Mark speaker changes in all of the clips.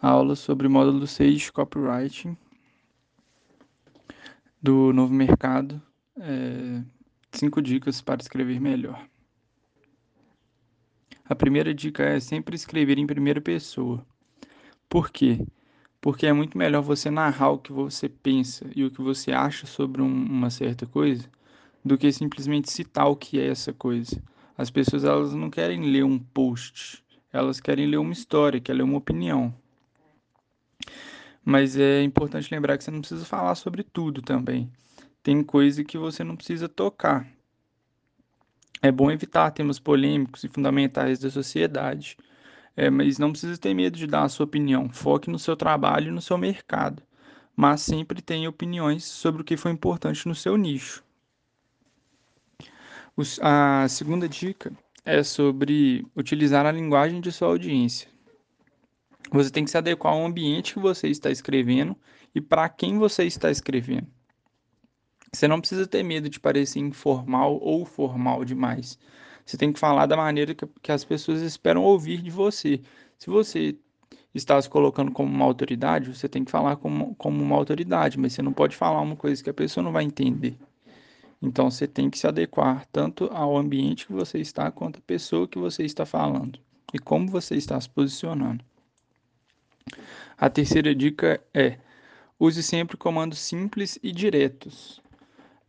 Speaker 1: aula sobre módulo 6 de copywriting do novo mercado. É, cinco dicas para escrever melhor. A primeira dica é sempre escrever em primeira pessoa. Por quê? Porque é muito melhor você narrar o que você pensa e o que você acha sobre um, uma certa coisa do que simplesmente citar o que é essa coisa. As pessoas elas não querem ler um post, elas querem ler uma história, querem ler uma opinião. Mas é importante lembrar que você não precisa falar sobre tudo também. Tem coisa que você não precisa tocar. É bom evitar temas polêmicos e fundamentais da sociedade, é, mas não precisa ter medo de dar a sua opinião. Foque no seu trabalho e no seu mercado, mas sempre tenha opiniões sobre o que foi importante no seu nicho. A segunda dica é sobre utilizar a linguagem de sua audiência. Você tem que se adequar ao ambiente que você está escrevendo e para quem você está escrevendo. Você não precisa ter medo de parecer informal ou formal demais. Você tem que falar da maneira que, que as pessoas esperam ouvir de você. Se você está se colocando como uma autoridade, você tem que falar como, como uma autoridade, mas você não pode falar uma coisa que a pessoa não vai entender. Então você tem que se adequar tanto ao ambiente que você está quanto à pessoa que você está falando e como você está se posicionando. A terceira dica é: use sempre comandos simples e diretos.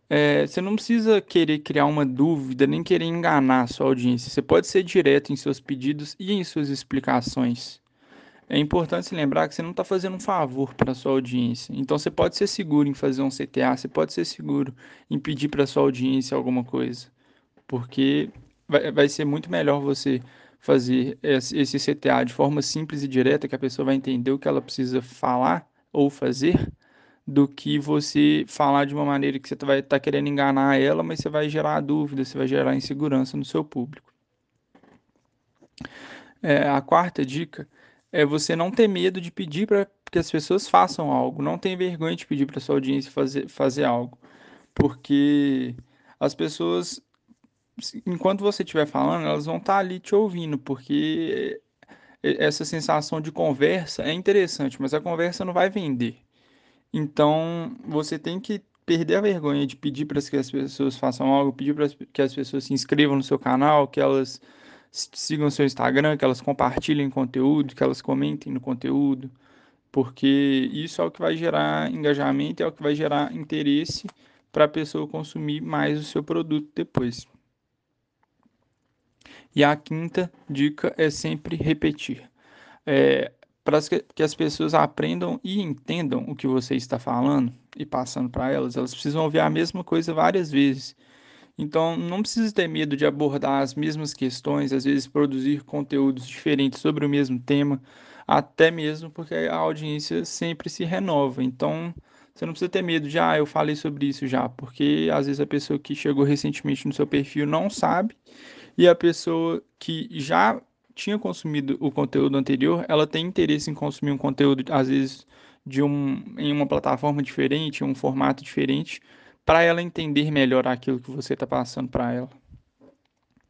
Speaker 1: É, você não precisa querer criar uma dúvida nem querer enganar a sua audiência. Você pode ser direto em seus pedidos e em suas explicações. É importante se lembrar que você não está fazendo um favor para sua audiência. Então você pode ser seguro em fazer um CTA, você pode ser seguro em pedir para sua audiência alguma coisa. Porque vai, vai ser muito melhor você fazer esse CTA de forma simples e direta, que a pessoa vai entender o que ela precisa falar ou fazer, do que você falar de uma maneira que você vai estar tá querendo enganar ela, mas você vai gerar dúvida, você vai gerar insegurança no seu público. É, a quarta dica é você não ter medo de pedir para que as pessoas façam algo. Não tem vergonha de pedir para sua audiência fazer, fazer algo. Porque as pessoas enquanto você estiver falando, elas vão estar tá ali te ouvindo, porque essa sensação de conversa é interessante, mas a conversa não vai vender. Então, você tem que perder a vergonha de pedir para que as pessoas façam algo, pedir para que as pessoas se inscrevam no seu canal, que elas sigam seu Instagram, que elas compartilhem conteúdo, que elas comentem no conteúdo, porque isso é o que vai gerar engajamento, é o que vai gerar interesse para a pessoa consumir mais o seu produto depois. E a quinta dica é sempre repetir. É, para que as pessoas aprendam e entendam o que você está falando e passando para elas, elas precisam ouvir a mesma coisa várias vezes. Então, não precisa ter medo de abordar as mesmas questões, às vezes produzir conteúdos diferentes sobre o mesmo tema, até mesmo porque a audiência sempre se renova. Então, você não precisa ter medo de, ah, eu falei sobre isso já, porque às vezes a pessoa que chegou recentemente no seu perfil não sabe e a pessoa que já tinha consumido o conteúdo anterior, ela tem interesse em consumir um conteúdo, às vezes, de um, em uma plataforma diferente, um formato diferente, para ela entender melhor aquilo que você está passando para ela.